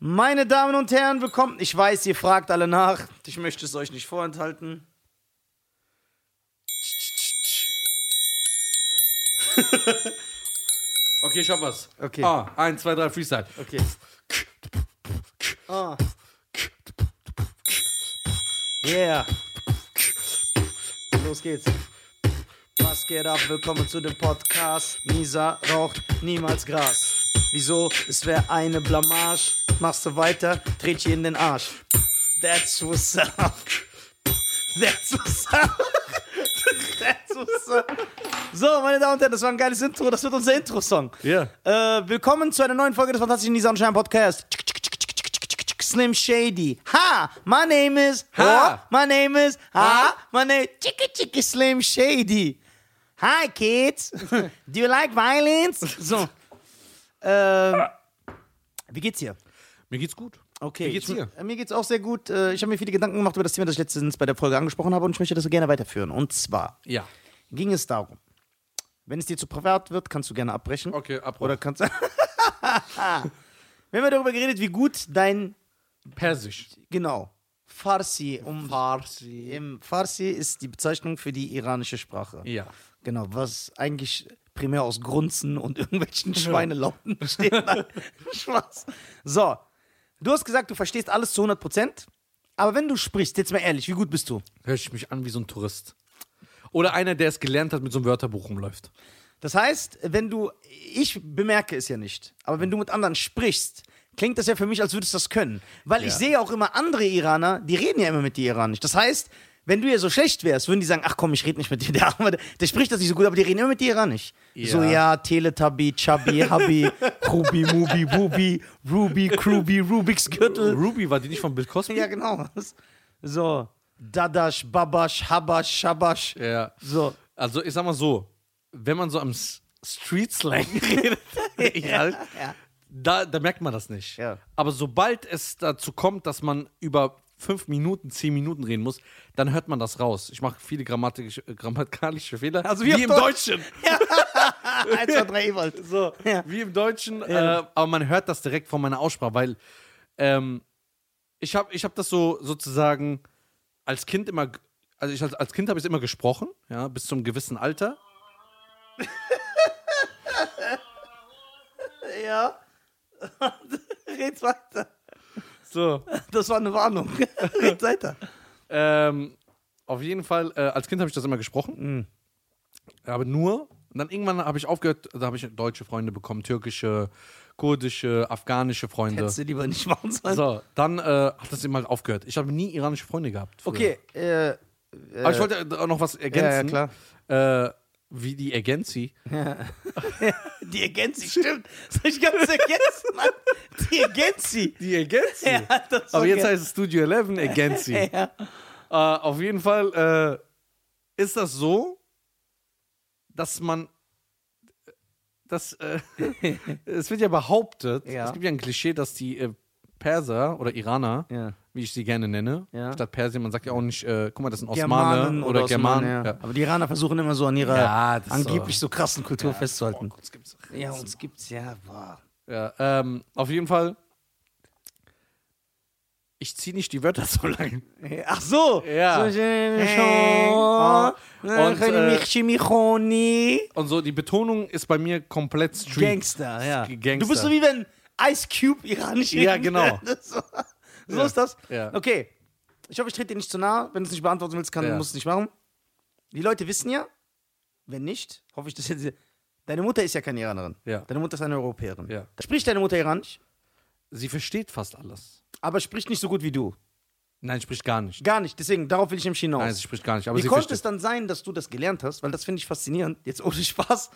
Meine Damen und Herren, willkommen. Ich weiß, ihr fragt alle nach. Ich möchte es euch nicht vorenthalten. Okay, ich hab was. Okay. Ah, eins, zwei, drei, Freestyle. Okay. Ah. Yeah. Los geht's. Was geht ab? Willkommen zu dem Podcast. Nisa raucht niemals Gras. Wieso? Es wäre eine Blamage. Machst du weiter, dreht je in den Arsch. That's what's up. That's what's up. That's what's up. So, meine Damen und Herren, das war ein geiles Intro. Das wird unser Intro-Song. Ja. Äh, willkommen zu einer neuen Folge des Fantastischen Nisa und Schein Podcast. Slim Shady. Ha! My name is. Ha. My name is. Ha! My name Chicka Chicka Slim Shady. Hi, kids. Do you like violence? So. Ähm, wie geht's dir? Mir geht's gut. Okay. Wie geht's dir? Äh, Mir geht's auch sehr gut. Äh, Ich habe mir viele Gedanken gemacht über das Thema, das ich letztens bei der Folge angesprochen habe und ich möchte das gerne weiterführen. Und zwar Ja. ging es darum, wenn es dir zu privat wird, kannst du gerne abbrechen. Okay, Abbruch. Oder kannst du. Wir haben darüber geredet, wie gut dein. Persisch. Genau. Farsi. Um, Farsi. Im Farsi ist die Bezeichnung für die iranische Sprache. Ja. Genau, was eigentlich primär aus Grunzen und irgendwelchen Schweinelauten besteht. Spaß. So, du hast gesagt, du verstehst alles zu 100%, aber wenn du sprichst, jetzt mal ehrlich, wie gut bist du? Hör ich mich an wie so ein Tourist. Oder einer, der es gelernt hat, mit so einem Wörterbuch rumläuft. Das heißt, wenn du, ich bemerke es ja nicht, aber wenn du mit anderen sprichst, klingt das ja für mich, als würdest du das können. Weil ich Ja. sehe auch immer andere Iraner, die reden ja immer mit dir Iranisch. Das heißt, wenn du ja so schlecht wärst, würden die sagen, ach komm, ich rede nicht mit dir. Der, Arme, der, spricht das nicht so gut, aber die reden immer mit dir Iranisch. Ja. So, ja, Teletubby, Chubby, Hubby, Ruby, Mubi, Bubi, Ruby, Kruby, Rubik's Gürtel. Ruby, war die nicht von Bill Cosby? Ja, genau. So, Dadash, Babash, Habash, Shabash. Ja. So. Also, ich sag mal so, wenn man so am S- Street-Slang redet, ich halt, Ja. da, da merkt man das nicht. Ja. Aber sobald es dazu kommt, dass man über fünf Minuten, zehn Minuten reden muss, dann hört man das raus. Ich mache viele grammatische, grammatikalische Fehler. Also wie auf im Deutsch. Deutschen. 1, 2, 3, Ewald. So, Ja. wie im Deutschen. Ja. Äh, aber man hört das direkt von meiner Aussprache, weil ähm, ich habe ich hab das so sozusagen als Kind immer, also ich als, als Kind habe ich es immer gesprochen, ja, bis zum gewissen Alter. Ja. Red weiter. So. Das war eine Warnung. Red weiter. Ähm, auf jeden Fall, äh, als Kind habe ich das immer gesprochen. Aber nur, und dann irgendwann habe ich aufgehört, da habe ich deutsche Freunde bekommen, türkische, kurdische, afghanische Freunde. Hättest du lieber nicht machen sollen. So, dann äh, hat das immer aufgehört. Ich habe nie iranische Freunde gehabt. früher. Okay, äh, Aber ich wollte äh, noch was ergänzen. Ja, ja, Äh, wie die Ergänzi. die Ergänzi, stimmt. Das hab ich ganz vergessen, Mann. Die Ergänzi. Die Ergänzi. Ja, das Aber jetzt heißt es Studio 11 Ergänzi. äh, Ja. auf jeden Fall äh, ist das so, dass man. Das, äh, es wird ja behauptet, Ja. es gibt ja ein Klischee, dass die äh, Perser oder Iraner, Ja. Wie ich sie gerne nenne, Ja. statt Persien, man sagt ja auch nicht, äh, guck mal, das sind Osmane Germanen oder, Germanen. Osmanen, ja. Ja. Aber die Iraner versuchen immer so an ihrer angeblich so- so krassen Kultur festzuhalten. Oh, das gibt's. Ja, uns gibt's ja. Boah. Ja, ähm, auf jeden Fall. Ich ziehe nicht die Wörter so lang. Ach so. Ja. So, Und, äh, Und so, die Betonung ist bei mir komplett Street. Gangster, ja. Gangster. Du bist so wie wenn Ice Cube iranisch Ja, genau. So, Ja. ist das. Ja. Okay. Ich hoffe, ich trete dir nicht zu nah. Wenn du es nicht beantworten willst, kann, Ja. musst du es nicht machen. Die Leute wissen ja, wenn nicht, hoffe ich, dass jetzt. Deine Mutter ist ja keine Iranerin. Ja. Deine Mutter ist eine Europäerin. Ja. Spricht deine Mutter Iranisch, Sie versteht fast alles. aber spricht nicht so gut wie du. Nein, spricht gar nicht. Gar nicht. Deswegen, darauf will ich nämlich hinaus. Nein, sie spricht gar nicht. Aber Wie sie konnte es dann sein, dass du das gelernt hast? Weil das finde ich faszinierend, jetzt ohne Spaß.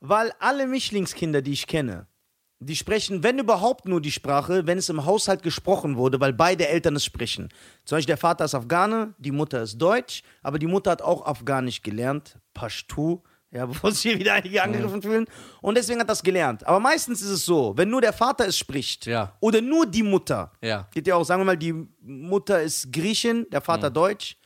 Weil alle Mischlingskinder, die ich kenne, die sprechen, wenn überhaupt nur die Sprache, wenn es im Haushalt gesprochen wurde, weil beide Eltern es sprechen. Zum Beispiel der Vater ist Afghane, die Mutter ist Deutsch, aber die Mutter hat auch Afghanisch gelernt, Pashtu, ja, bevor sich hier wieder einige angegriffen fühlen. Und deswegen hat das gelernt. Aber meistens ist es so, wenn nur der Vater es spricht Ja. oder nur die Mutter, Ja. geht ja auch, sagen wir mal, die Mutter ist Griechin, der Vater Deutsch,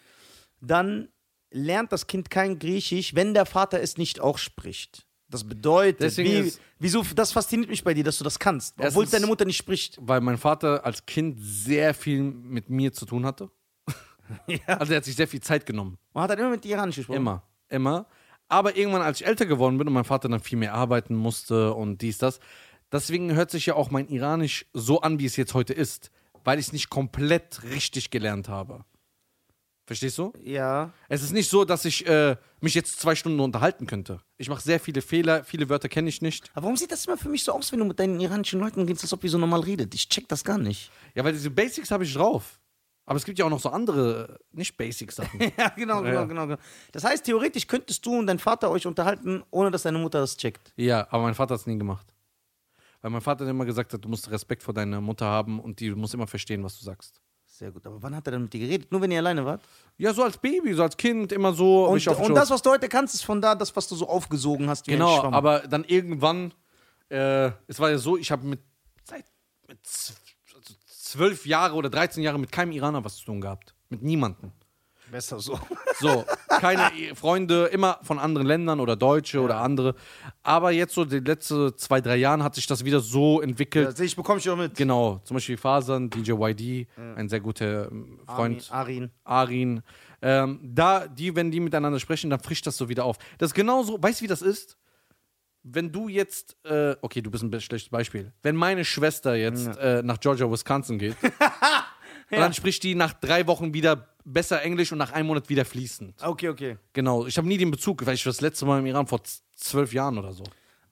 dann lernt das Kind kein Griechisch, wenn der Vater es nicht auch spricht. Das bedeutet, Deswegen wie, ist- wieso, das fasziniert mich bei dir, dass du das kannst, obwohl deine Mutter nicht spricht. Weil mein Vater als Kind sehr viel mit mir zu tun hatte. Ja. Also er hat sich sehr viel Zeit genommen. Man hat dann immer mit dir Iranisch gesprochen. Immer, immer. Aber irgendwann, als ich älter geworden bin und mein Vater dann viel mehr arbeiten musste und dies, das, deswegen hört sich ja auch mein Iranisch so an, wie es jetzt heute ist, weil ich es nicht komplett richtig gelernt habe. Verstehst du? Ja. Es ist nicht so, dass ich äh, mich jetzt zwei Stunden unterhalten könnte. Ich mache sehr viele Fehler, viele Wörter kenne ich nicht. Aber warum sieht das immer für mich so aus, wenn du mit deinen iranischen Leuten redest, als ob ihr so normal redet? Ich check das gar nicht. Ja, weil diese Basics habe ich drauf. Aber es gibt ja auch noch so andere, äh, nicht Basic-Sachen. ja, genau, genau, Ja. genau, genau. Das heißt, theoretisch könntest du und dein Vater euch unterhalten, ohne dass deine Mutter das checkt. ja, aber mein Vater hat es nie gemacht. Weil mein Vater immer gesagt hat, du musst Respekt vor deiner Mutter haben und die muss immer verstehen, was du sagst. Sehr gut. Aber wann hat er dann mit dir geredet? Nur wenn ihr alleine wart? Ja, so als Baby, so als Kind, immer so. Und, und das, was du heute kannst, ist von da das, was du so aufgesogen hast. Genau, aber dann irgendwann, äh, es war ja so, ich habe mit, seit mit also zwölf Jahre oder 13 Jahre mit keinem Iraner was zu tun gehabt. Mit niemandem. Besser so. So, keine I- Freunde, immer von anderen Ländern oder Deutsche oder andere. Aber jetzt so die letzten zwei, drei Jahren hat sich das wieder so entwickelt. Ja, ich, bekomme ich auch mit. Genau, zum Beispiel Fasan, DJ YD, ein sehr guter ähm, Freund. Arin. Arin. Ähm, da, die, wenn die miteinander sprechen, dann frischt das so wieder auf. Das ist genauso, weißt du, wie das ist? Wenn du jetzt, äh, okay, du bist ein schlechtes Beispiel. Wenn meine Schwester jetzt äh, nach Georgia, Wisconsin geht, und dann spricht die nach drei Wochen wieder besser Englisch und nach einem Monat wieder fließend. Okay, okay. Genau, ich habe nie den Bezug, weil ich war das letzte Mal im Iran vor zwölf Jahren oder so.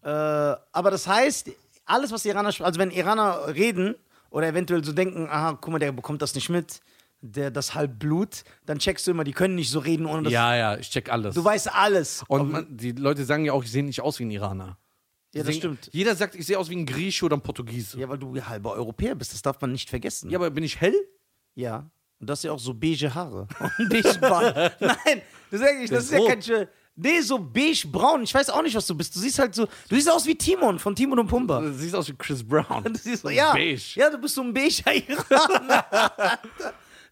Äh, aber das heißt, alles, was Iraner, also wenn Iraner reden oder eventuell so denken, aha, guck mal, der bekommt das nicht mit, der das Halbblut, dann checkst du immer, die können nicht so reden, ohne dass ja, ja, ich check alles. du weißt alles. und man, die Leute sagen ja auch, ich sehe nicht aus wie ein Iraner. ja, das stimmt. Jeder sagt, ich sehe aus wie ein Grieche oder ein Portugiese. Ja, weil du halber Europäer bist, das darf man nicht vergessen. Ja, aber bin ich hell? Ja. Und das ist ja auch so beige Haare. Und beige Bart. Nein, das ist, eigentlich, das ist ja kein Schö- Nee, so beige-braun. Ich weiß auch nicht, was du bist. Du siehst halt so. Du siehst aus wie Timon von Timon und Pumba. Du siehst aus wie Chris Brown. Du siehst so, ja. Beige. Ja, du bist so ein beiger Iraner.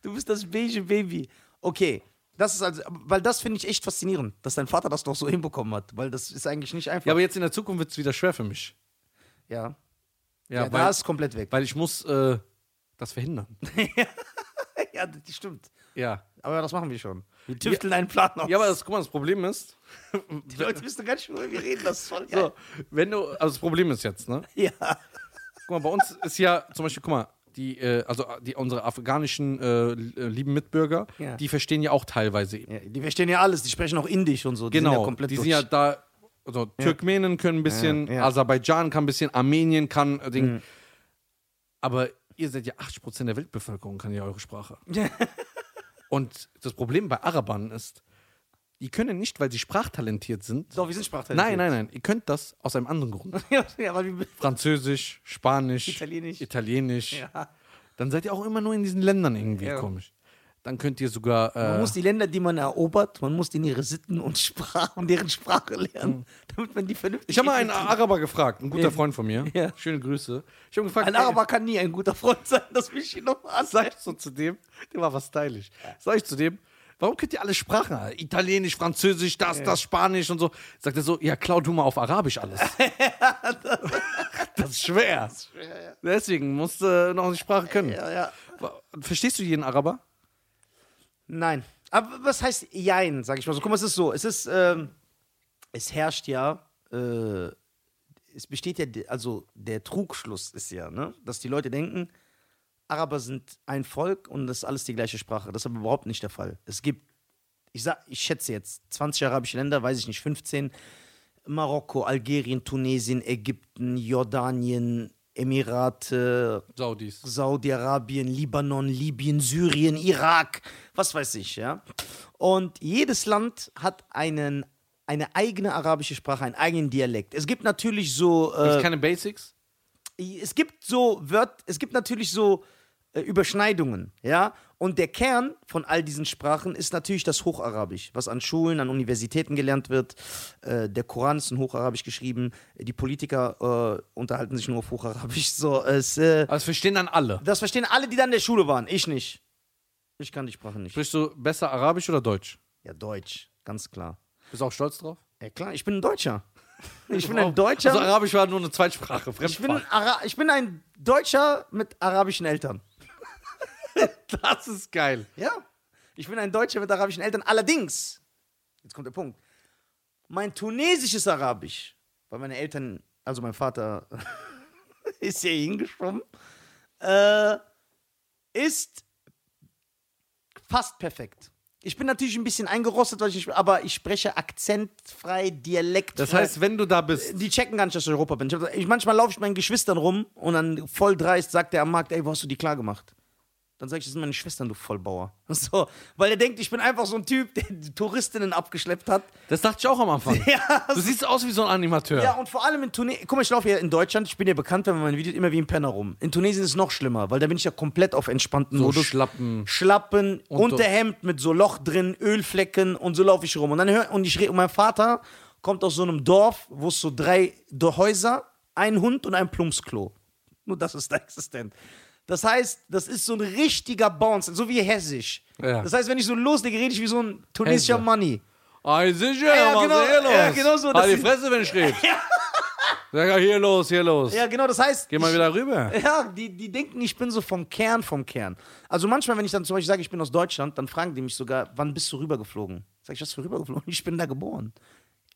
du bist das beige Baby. Okay. Das ist also, weil das finde ich echt faszinierend, dass dein Vater das doch so hinbekommen hat, weil das ist eigentlich nicht einfach. Ja, aber jetzt in der Zukunft wird es wieder schwer für mich. ja. Ja, Ja, weil, da ist komplett weg. weil ich muss äh, das verhindern. Ja, das stimmt. Ja. Aber das machen wir schon. Wir tüfteln einen Plan aus. Ja, aber das, guck mal, das Problem ist, die Leute wissen gar nicht, worüber wir reden. Das ist voll geil. so, wenn du, also das Problem ist jetzt, ne? Ja. Guck mal, bei uns ist ja zum Beispiel, guck mal, die, äh, also die, unsere afghanischen äh, lieben Mitbürger, Ja. die verstehen ja auch teilweise. ja. Die verstehen ja alles, die sprechen auch Indisch und so. Die Genau, sind ja komplett die durch. sind ja da, also Turkmenen können ein bisschen, Ja, ja. Aserbaidschan kann ein bisschen, Armenien kann äh, Ding. Mhm. Aber ihr seid ja 80% der Weltbevölkerung, kann ja eure Sprache. Und das Problem bei Arabern ist, die können nicht, weil sie sprachtalentiert sind. Doch, wir sind sprachtalentiert. Nein, nein, nein, ihr könnt das aus einem anderen Grund. ja, weil wir. Französisch, Spanisch, Italienisch. Italienisch. Ja. Dann seid ihr auch immer nur in diesen Ländern irgendwie Ja. komisch. Dann könnt ihr sogar. Man Äh, muss die Länder, die man erobert, man muss denen ihre Sitten und Sprache und deren Sprache lernen, damit man die vernünftig. ich habe mal einen. Araber gefragt, ein guter Ja. Freund von mir. Ja. Schöne Grüße. Ich habe gefragt, Ein ey, Araber kann nie ein guter Freund sein, das will ich Ihnen nochmal sag sagen. ich so zu dem, der war was stylisch. Sag ich zu dem, warum könnt ihr alle Sprachen? Italienisch, Französisch, das, das, Spanisch und so. Sagt er so, ja, klau du mal auf Arabisch alles. das ist schwer. Deswegen musst du noch die Sprache können. Ja, ja. Verstehst du jeden Araber? Nein. Aber was heißt Jein, sag ich mal so? Guck mal, es ist so. Es ist, ähm, es herrscht ja, äh, es besteht ja, also der Trugschluss ist ja, ne, dass die Leute denken, Araber sind ein Volk und das ist alles die gleiche Sprache. Das ist aber überhaupt nicht der Fall. Es gibt, ich sag, ich schätze jetzt, 20 arabische Länder, weiß ich nicht, 15, Marokko, Algerien, Tunesien, Ägypten, Jordanien, Emirate, Saudis. Saudi-Arabien, Libanon, Libyen, Syrien, Irak, was weiß ich, ja. Und jedes Land hat einen, eine eigene arabische Sprache, einen eigenen Dialekt. Es gibt natürlich so, äh, keine Basics? es gibt so Wört, es gibt natürlich so äh, Überschneidungen, ja. Und der Kern von all diesen Sprachen ist natürlich das Hocharabisch, was an Schulen, an Universitäten gelernt wird. Äh, der Koran ist in Hocharabisch geschrieben. Die Politiker äh, unterhalten sich nur auf Hocharabisch. So, es, äh, das verstehen dann alle. das verstehen alle, die dann in der Schule waren. Ich nicht. Ich kann die Sprache nicht. Sprichst du besser Arabisch oder Deutsch? Ja, Deutsch, ganz klar. Bist du auch stolz drauf? Ja, klar, ich bin ein Deutscher. Ich bin ein Deutscher. Also Arabisch war nur eine Zweitsprache, ich, bin. Ara ich bin ein Deutscher mit arabischen Eltern. Das ist geil. Ja. Ich bin ein Deutscher mit arabischen Eltern. Allerdings, jetzt kommt der Punkt. Mein tunesisches Arabisch, weil meine Eltern, also mein Vater ist hier hingeschwommen, äh, ist fast perfekt. Ich bin natürlich ein bisschen eingerostet, weil ich, aber ich spreche akzentfrei, dialektfrei. Das heißt, wenn du da bist, Die checken gar nicht, dass ich Europa bin. Ich, hab- ich, manchmal laufe ich mit meinen Geschwistern rum und dann voll dreist sagt der am Markt, ey, wo hast du die klar gemacht? Dann sage ich, das sind meine Schwestern, du Vollbauer. So, weil er denkt, ich bin einfach so ein Typ, der die Touristinnen abgeschleppt hat. das dachte ich auch am Anfang. Ja, Du siehst aus wie so ein Animateur. ja, und vor allem in Tunesien. Guck mal, ich laufe hier in Deutschland, ich bin ja bekannt, wenn man meine Videos immer wie ein Penner rum. In Tunesien ist es noch schlimmer, weil da bin ich ja komplett auf entspannten so Modus. Schlappen. Schlappen, Und Unterhemd mit so Loch drin, Ölflecken und so laufe ich rum. Und dann hör, und ich re- und mein Vater kommt aus so einem Dorf, wo es so drei Häuser, ein Hund und ein Plumpsklo. Nur das ist da existent. Das heißt, das ist so ein richtiger Bounce, so wie hessisch. Ja. Das heißt, wenn ich so loslege, rede ich wie so ein tunesischer Hesse. Money. Ei, sicher, Ja, was genau, hier los? ja, genau so, Halt die Fresse, wenn ich rede. Sag ja, hier los, hier los. Ja, genau, das heißt. Geh mal ich, wieder rüber. Ja, die, die denken, ich bin so vom Kern, vom Kern. Also manchmal, wenn ich dann zum Beispiel sage, ich bin aus Deutschland, dann fragen die mich sogar, wann bist du rübergeflogen? Sag ich, was für rübergeflogen? Ich bin da geboren.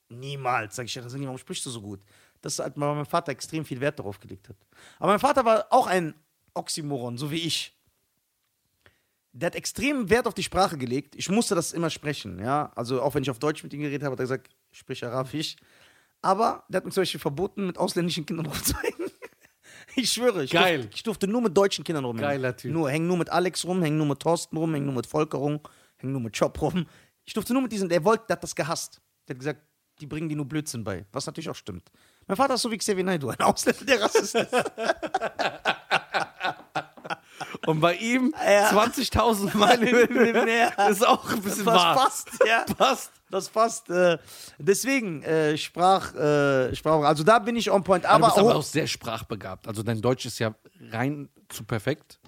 Niemals. Sag ich, ja, dann sagen die, warum sprichst du so gut? Das ist halt, weil mein Vater extrem viel Wert darauf gelegt hat. Aber mein Vater war auch ein Oxymoron, so wie ich. Der hat extrem Wert auf die Sprache gelegt. Ich musste das immer sprechen, ja. Also auch wenn ich auf Deutsch mit ihm geredet habe, hat er gesagt, ich spreche Arabisch. Aber der hat mir zum Beispiel verboten, mit ausländischen Kindern rumzuhängen. Ich schwöre, ich, Geil. Durfte, ich durfte nur mit deutschen Kindern rumhängen. Geiler Typ. Nur, häng nur mit Alex rum, häng nur mit Thorsten rum, häng nur mit Volker rum, häng nur mit Chop rum. Ich durfte nur mit diesen, der wollte, der hat das gehasst. Der hat gesagt, die bringen dir nur Blödsinn bei. Was natürlich auch stimmt. Mein Vater ist so wie Xavier Naidoo, ein Ausländer, der Rassist ist. Und bei ihm Ja. 20.000 Meilen Ja. ist auch ein bisschen Das wahr. passt, ja. Passt. Das passt. Äh, deswegen, äh, Sprach, äh, Sprach, also da bin ich on point. Aber du bist aber auch, sehr sprachbegabt. Also dein Deutsch ist ja rein zu perfekt.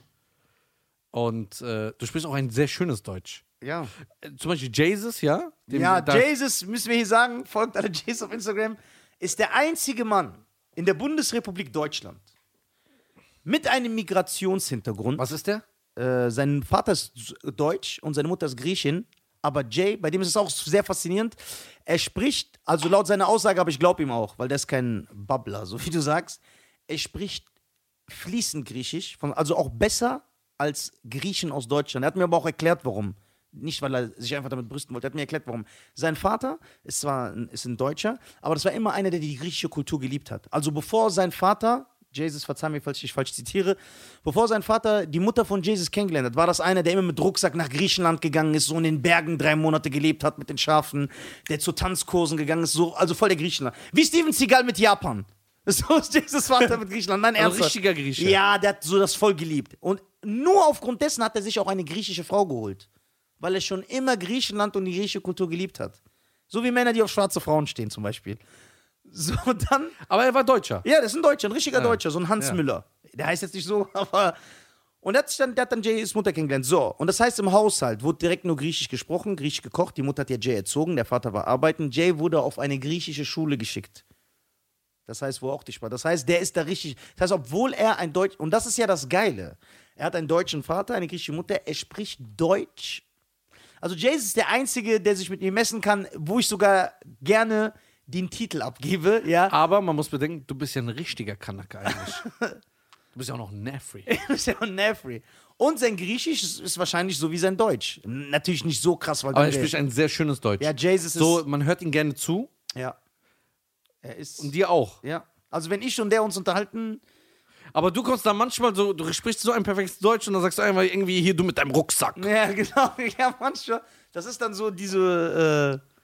Und äh, du sprichst auch ein sehr schönes Deutsch. ja. Zum Beispiel Jesus, ja? Dem- Ja, Jesus, müssen wir hier sagen, folgt alle Jesus auf Instagram, ist der einzige Mann in der Bundesrepublik Deutschland mit einem Migrationshintergrund. Was ist der? Äh, sein Vater ist Deutsch und seine Mutter ist Griechin. Aber Jay, bei dem ist es auch sehr faszinierend. Er spricht, also laut seiner Aussage, aber ich glaube ihm auch, weil der ist kein Babbler, so wie du sagst. Er spricht fließend Griechisch, von, also auch besser als Griechen aus Deutschland. Er hat mir aber auch erklärt, warum. Nicht, weil er sich einfach damit brüsten wollte, er hat mir erklärt, warum. Sein Vater ist zwar ein, ist ein Deutscher, aber das war immer einer, der die griechische Kultur geliebt hat. Also bevor sein Vater, Jesus, verzeih mir, falls ich dich falsch zitiere, bevor sein Vater die Mutter von Jesus kennengelernt hat, war das einer, der immer mit Rucksack nach Griechenland gegangen ist, so in den Bergen drei Monate gelebt hat mit den Schafen, der zu Tanzkursen gegangen ist, so, also voll der Griechenland. Wie Steven Seagal mit Japan. So ist Jesus Vater mit Griechenland. Nein, Also ernsthaft. richtiger Grieche. Ja, der hat so das voll geliebt. Und nur aufgrund dessen hat er sich auch eine griechische Frau geholt. Weil er schon immer Griechenland und die griechische Kultur geliebt hat. So wie Männer, die auf schwarze Frauen stehen zum Beispiel. So, dann. Aber er war Deutscher. Ja, das ist ein Deutscher, ein richtiger Ja. Deutscher, so ein Hans Ja. Müller. Der heißt jetzt nicht so, aber. Und der hat, sich dann, der hat dann Jays Mutter kennengelernt. So, und das heißt, im Haushalt wurde direkt nur Griechisch gesprochen, Griechisch gekocht. Die Mutter hat ja Jay erzogen, der Vater war arbeiten. Jay wurde auf eine griechische Schule geschickt. Das heißt, wo auch die Sprache. Das heißt, der ist da richtig. Das heißt, obwohl er ein Deutsch. Und das ist ja das Geile. Er hat einen deutschen Vater, eine griechische Mutter. Er spricht Deutsch. Also, Jay ist der Einzige, der sich mit ihm messen kann, wo ich sogar gerne den Titel abgebe. Ja. Aber man muss bedenken, du bist ja ein richtiger Kanake eigentlich. du bist ja auch noch Nefri. Das ist ja ein Nefri. Und sein Griechisch ist, wahrscheinlich so wie sein Deutsch. Natürlich nicht so krass, weil Aber er spricht ein sehr schönes Deutsch. Ja, Jesus ist. so, man hört ihn gerne zu Ja. Er ist. und dir auch. ja. Also, wenn ich und der uns unterhalten. Aber du kommst da manchmal so, du sprichst so ein perfektes Deutsch und dann sagst du einfach irgendwie hier, du mit deinem Rucksack. Ja, genau. Ja, manchmal. Das ist dann so diese. Äh,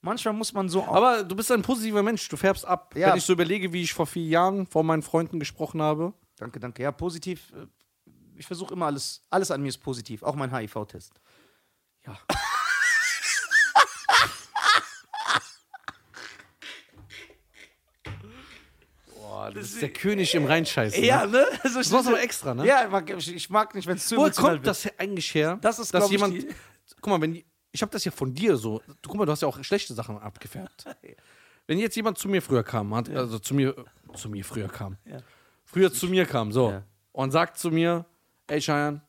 manchmal muss man so. Aber du bist ein positiver Mensch, du färbst ab. Ja. Wenn ich so überlege, wie ich vor vier Jahren vor meinen Freunden gesprochen habe. danke, danke. Ja, positiv. äh, Ich versuche immer alles. Alles an mir ist positiv. Auch mein HIV-Test. Ja. Boah, du bist der König im Reinscheißen. Ja, ne? ne? Also, Das machst du aber extra, ne? Ja, ich mag, ich- ich mag nicht, wenn es zu Woher emotional kommt wird. das eigentlich her? Das ist, dass jemand. Guck mal, wenn die, ich habe das ja von dir so. Du, guck mal, du hast ja auch schlechte Sachen abgefärbt. Wenn jetzt jemand zu mir früher kam, hat, also zu mir, zu mir früher kam, Ja. früher zu mir kam, so, Ja. und sagt zu mir, ey Cheyenne,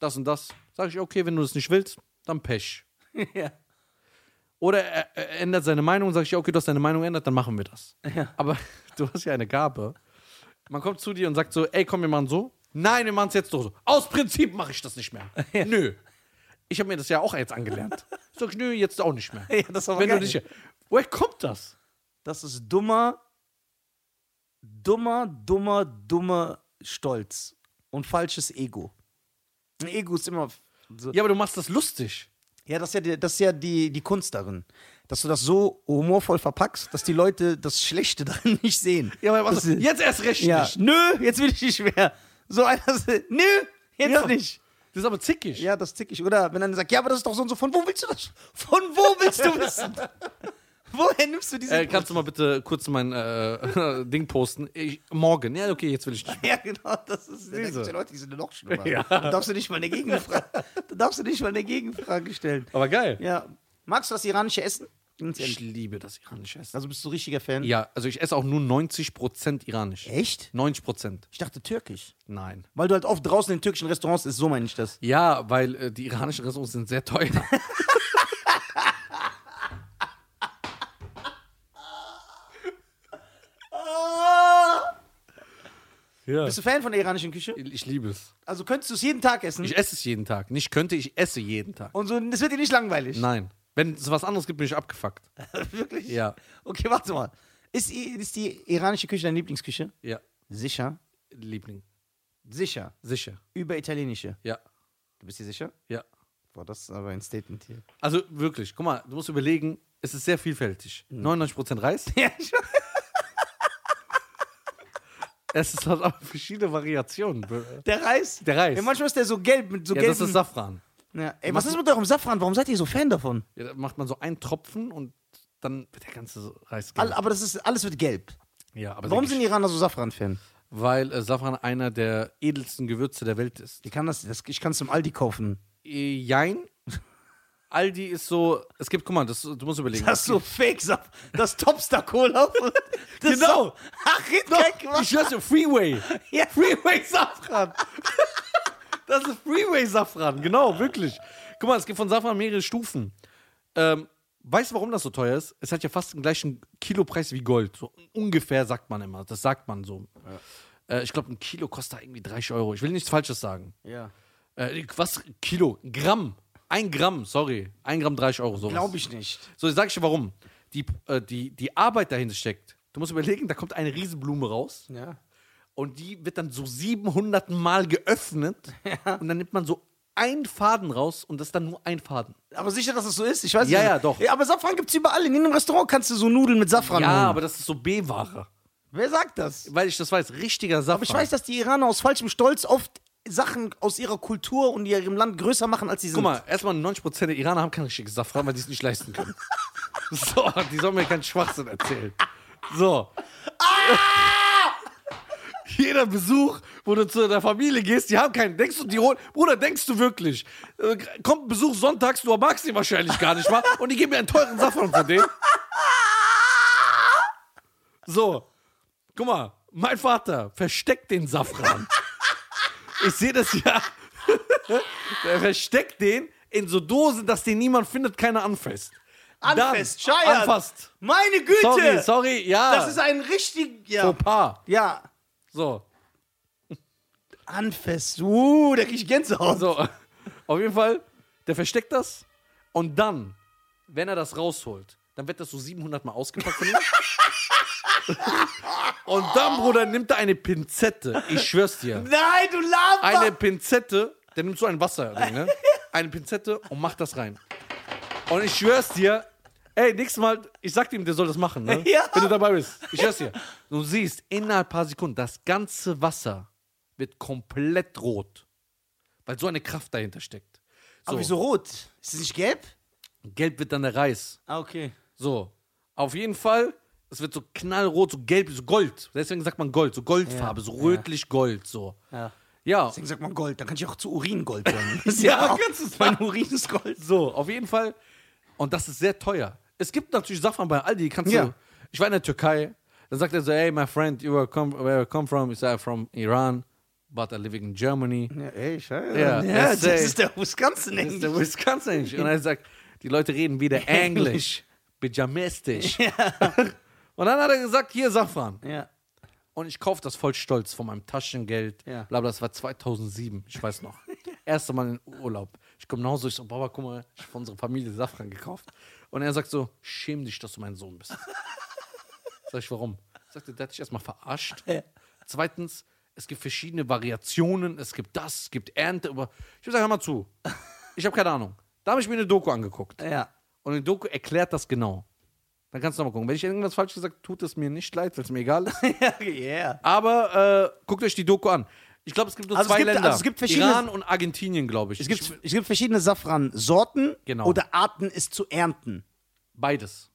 das und das, sage ich, okay, wenn du das nicht willst, dann Pech. ja. Oder er, er ändert seine Meinung, sage ich, okay, du hast deine Meinung geändert, dann machen wir das. Ja. Aber du hast ja eine Gabe. Man kommt zu dir und sagt so, ey, komm, wir machen so. Nein, wir machen es jetzt doch so. Aus Prinzip mache ich das nicht mehr. Nö. Ich habe mir das ja auch jetzt angelernt. Sag ich, nö, jetzt auch nicht mehr. Ja, das aber Wenn geil. du nicht, woher kommt das? Das ist dummer, dummer, dummer, dummer Stolz und falsches Ego. Ein Ego ist immer so. Ja, aber du machst das lustig. Ja, das ist ja, die, das ist ja die, die Kunst darin. Dass du das so humorvoll verpackst, dass die Leute das Schlechte darin nicht sehen. Ja, aber was, Das jetzt erst recht Ja, nicht. nö, jetzt will ich nicht mehr. So einer, nö, jetzt Ja. nicht. Das ist aber zickig. Ja, das zick ich. Oder wenn dann sagt, ja, aber das ist doch so und so. Von wo willst du das? Von wo willst du wissen? Woher nimmst du diese Äh, kannst du mal bitte kurz mein äh, Ding posten? Ich, morgen. Ja, okay, jetzt will ich nicht. Ja, genau, das ist. Da Diese. gibt's ja Leute, die sind noch schlimmer. Ja. Da darfst du nicht mal eine Gegenfrage. Da darfst du nicht mal eine Gegenfrage stellen. Aber geil. Ja. Magst du das iranische Essen? Ganz Ich liebe das iranische Essen. Also bist du richtiger Fan? Ja, also ich esse auch nur 90% iranisch. Echt? 90%. Ich dachte türkisch. Nein. Weil du halt oft draußen in türkischen Restaurants isst, so meine ich das. Ja, weil äh, die iranischen Restaurants sind sehr teuer. ja. Bist du Fan von der iranischen Küche? Ich liebe es. Also könntest du es jeden Tag essen? Ich esse es jeden Tag. Nicht könnte, ich esse jeden Tag. und so, das wird dir nicht langweilig. Nein. Wenn es was anderes gibt, bin ich abgefuckt. Wirklich? Ja. Okay, warte mal. Ist, ist die iranische Küche deine Lieblingsküche? Ja. Sicher. Liebling. Sicher. Sicher. Über italienische. Ja. Du bist dir sicher? Ja. Boah, das ist aber ein Statement hier. Also wirklich, guck mal, du musst überlegen, es ist sehr vielfältig. 99% Reis. Ja, ich Es ist halt auch verschiedene Variationen. Der Reis? Der Reis. Ja, manchmal ist der so gelb mit so Ja, gelben. das ist Safran. Ja. Ey, was ist mit eurem Safran? Warum seid ihr so Fan davon? Ja, da macht man so einen Tropfen und dann wird der ganze Reis All, gelb. aber das ist, alles wird gelb. Ja, aber Warum sind die Iraner so Safran-Fan? Weil äh, Safran einer der edelsten Gewürze der Welt ist. Wie kann das, das? Ich kann es im Aldi kaufen. Äh, Jein. Aldi ist so, es gibt, guck mal, das, du musst überlegen. Das ist so. Das Topstar-Cola. Das ist Genau. So, ach, Mann. ich dir, Freeway. Ja. Freeway Safran. Das ist Freeway Safran, genau, wirklich. Guck mal, es gibt von Safran mehrere Stufen. Ähm, weißt du, warum das so teuer ist? Es hat ja fast den gleichen Kilopreis wie Gold. So ungefähr sagt man immer. Das sagt man so. Äh, ich glaube, ein Kilo kostet da irgendwie 30 Euro. Ich will nichts Falsches sagen. Ja. Äh, was? Kilo? Gramm. Ein Gramm, sorry. Ein Gramm 30 Euro. Sowas. Glaube ich nicht. So, sag ich dir warum. Die, äh, die, die Arbeit dahinter steckt. Du musst überlegen, da kommt eine Riesenblume raus Ja. Und die wird dann so 700 Mal geöffnet und dann nimmt man so einen Faden raus und das ist dann nur ein Faden. Aber sicher, dass es so ist? Ich weiß Ja, nicht. ja, doch. aber Safran gibt es überall. In jedem Restaurant kannst du so Nudeln mit Safran ja, holen. aber das ist so B-Ware. Wer sagt das? Weil ich das weiß, richtiger Safran. Aber ich weiß, dass die Iraner aus falschem Stolz oft Sachen aus ihrer Kultur und ihrem Land größer machen, als sie sind. Guck mal, erstmal 90% der Iraner haben kein richtiges Safran, weil die es nicht leisten können. so, die sollen mir keinen Schwachsinn erzählen. So. Jeder Besuch, wo du zu der Familie gehst, die haben keinen. Denkst du, die holen. Bruder, denkst du wirklich? Äh, kommt Besuch sonntags, du magst ihn wahrscheinlich gar nicht mal und die geben mir einen teuren Safran von denen. So. Guck mal, mein Vater versteckt den Safran. Ich sehe das ja. Der versteckt den in so Dosen, dass den niemand findet, keiner anfasst. Anfasst, Scheiern. Anfasst. Meine Güte! Sorry, sorry, ja. Das ist ein richtig. Ja. Fauxpas. ja. So, Anfest. Uh, da krieg ich Gänsehaut. so. Auf jeden Fall, der versteckt das und dann, wenn er das rausholt, dann wird das so 700 Mal ausgepackt von ihm. und dann, Bruder, nimmt er eine Pinzette. Ich schwör's dir. Nein, du laberst! eine Pinzette, der nimmt so ein Wasserding, ne? Eine Pinzette und macht das rein. Und ich schwör's dir, ey, nächstes Mal, ich sag ihm, der soll das machen, ne? Ja. Wenn du dabei bist. Ich schwör's dir. Du siehst, innerhalb paar Sekunden, das ganze Wasser wird komplett rot. Weil so eine Kraft dahinter steckt. So, Aber wieso rot? Ist es nicht gelb? gelb wird dann der Reis. Ah, okay. So, auf jeden Fall, es wird so knallrot, so gelb, so Gold. Deswegen sagt man Gold, so Goldfarbe, Ja, so ja. rötlich-gold, so. Ja. Ja, Deswegen sagt man Gold. Dann kann ich auch zu Uringold werden. Ja, auch- kannst du's Mein Urin ist Gold. So, auf jeden Fall. Und das ist sehr teuer. Es gibt natürlich Safran bei Aldi, kannst Ja. du Ich war in der Türkei. Dann sagt er so, hey, my friend, you are come, where you come from? Ich sage, from Iran, but I living in Germany. Ja, ey, scheiße. Ja, ja das das ist- der Wisconsin Das ist der Wisconsin. Und er sagt, die Leute reden wieder Englisch, pyjamistisch. Und dann hat er gesagt, hier Safran. Ja. Und ich kaufe das voll stolz von meinem Taschengeld. Ja. Bla, bla, das war 2007, ich weiß noch. Erste Mal in Urlaub. Ich komme nach Hause, ich so, Baba, guck mal, ich habe für unsere Familie Safran gekauft. Und er sagt so, schäm dich, dass du mein Sohn bist. Sag ich, warum? Sagt er, der hat dich erstmal verarscht. Zweitens, es gibt verschiedene Variationen, es gibt das, es gibt Ernte. Aber ich würde sagen, hör mal zu. Ich habe keine Ahnung. Da habe ich mir eine Doku angeguckt. Ja. Und die Doku erklärt das genau. Dann kannst du nochmal gucken. Wenn ich irgendwas falsch gesagt habe, tut es mir nicht leid, weil es mir egal ist. Yeah. Aber äh, guckt euch die Doku an. Ich glaube, es gibt nur Also zwei gibt- Länder. also es gibt verschiedene- Iran und Argentinien, glaube ich. Es gibt, es gibt verschiedene Safran-Sorten Genau. oder Arten, es zu ernten. Beides.